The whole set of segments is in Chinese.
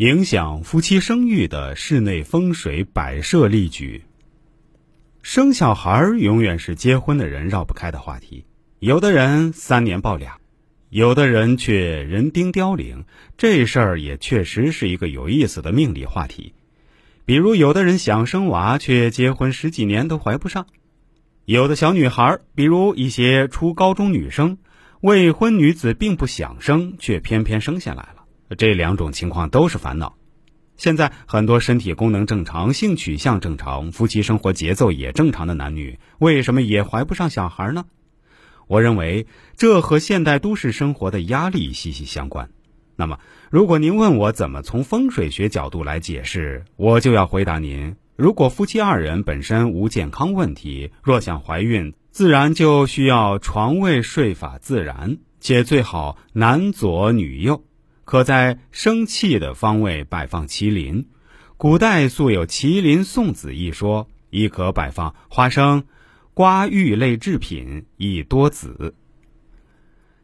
影响夫妻生育的室内风水摆设例举。生小孩永远是结婚的人绕不开的话题。有的人三年抱俩，有的人却人丁凋零。这事儿也确实是一个有意思的命理话题。比如，有的人想生娃，却结婚十几年都怀不上；有的小女孩，比如一些初高中女生，未婚女子并不想生，却偏偏生下来了。这两种情况都是烦恼。现在很多身体功能正常、性取向正常、夫妻生活节奏也正常的男女，为什么也怀不上小孩呢？我认为这和现代都市生活的压力息息相关。那么，如果您问我怎么从风水学角度来解释，我就要回答您：如果夫妻二人本身无健康问题，若想怀孕，自然就需要床位睡法自然，且最好男左女右。可在生气的方位摆放麒麟，古代素有麒麟送子一说，亦可摆放花生、瓜玉类制品，以多子。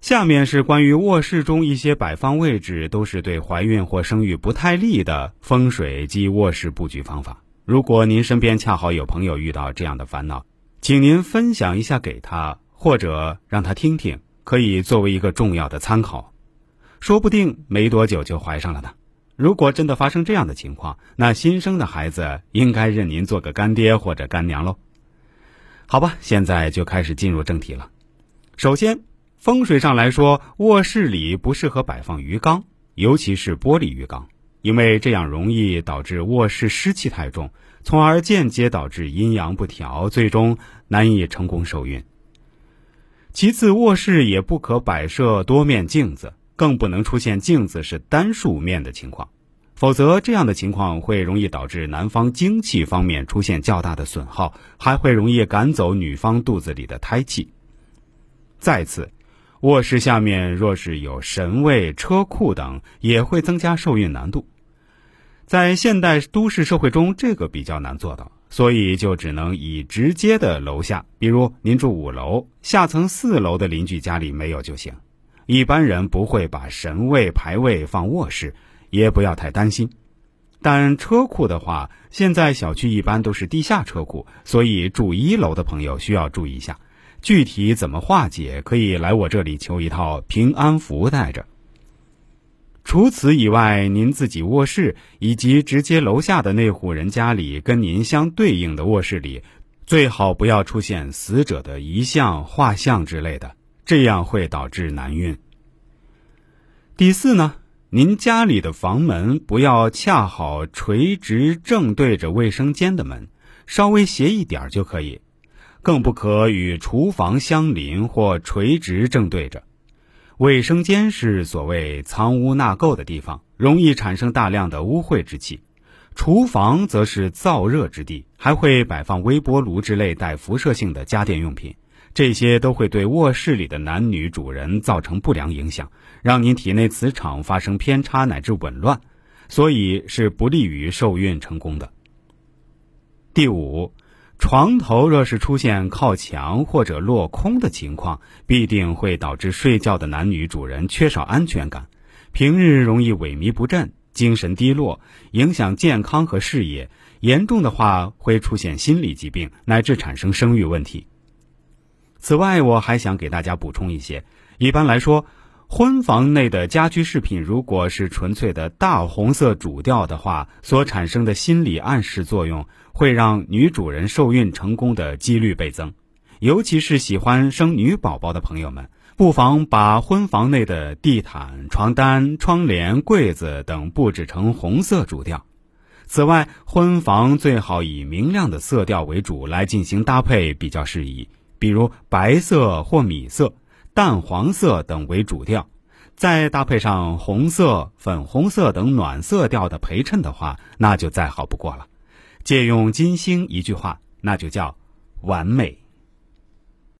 下面是关于卧室中一些摆放位置都是对怀孕或生育不太利的风水及卧室布局方法。如果您身边恰好有朋友遇到这样的烦恼，请您分享一下给他，或者让他听听，可以作为一个重要的参考。说不定没多久就怀上了呢。如果真的发生这样的情况，那新生的孩子应该认您做个干爹或者干娘喽。好吧，现在就开始进入正题了。首先，风水上来说，卧室里不适合摆放鱼缸，尤其是玻璃鱼缸，因为这样容易导致卧室湿气太重，从而间接导致阴阳不调，最终难以成功受孕。其次，卧室也不可摆设多面镜子。更不能出现镜子是单数面的情况，否则这样的情况会容易导致男方精气方面出现较大的损耗，还会容易赶走女方肚子里的胎气。再次，卧室下面若是有神位、车库等，也会增加受孕难度。在现代都市社会中，这个比较难做到，所以就只能以直接的楼下，比如您住五楼，下层四楼的邻居家里没有就行。一般人不会把神位牌位放卧室，也不要太担心。但车库的话，现在小区一般都是地下车库，所以住一楼的朋友需要注意一下。具体怎么化解，可以来我这里求一套平安符带着。除此以外，您自己卧室以及直接楼下的那户人家里跟您相对应的卧室里，最好不要出现死者的遗像、画像之类的。这样会导致难孕。第四呢，您家里的房门不要恰好垂直正对着卫生间的门，稍微斜一点就可以，更不可与厨房相邻或垂直正对着。卫生间是所谓藏污纳垢的地方，容易产生大量的污秽之气；厨房则是燥热之地，还会摆放微波炉之类带辐射性的家电用品。这些都会对卧室里的男女主人造成不良影响，让您体内磁场发生偏差乃至紊乱，所以是不利于受孕成功的。第五，床头若是出现靠墙或者落空的情况，必定会导致睡觉的男女主人缺少安全感，平日容易萎靡不振、精神低落，影响健康和事业，严重的话会出现心理疾病，乃至产生生育问题。此外，我还想给大家补充一些。一般来说，婚房内的家居饰品，如果是纯粹的大红色主调的话，所产生的心理暗示作用，会让女主人受孕成功的几率倍增。尤其是喜欢生女宝宝的朋友们，不妨把婚房内的地毯、床单、窗帘、柜子等布置成红色主调。此外，婚房最好以明亮的色调为主来进行搭配，比较适宜。比如白色或米色、淡黄色等为主调，再搭配上红色、粉红色等暖色调的陪衬的话，那就再好不过了。借用金星一句话，那就叫完美。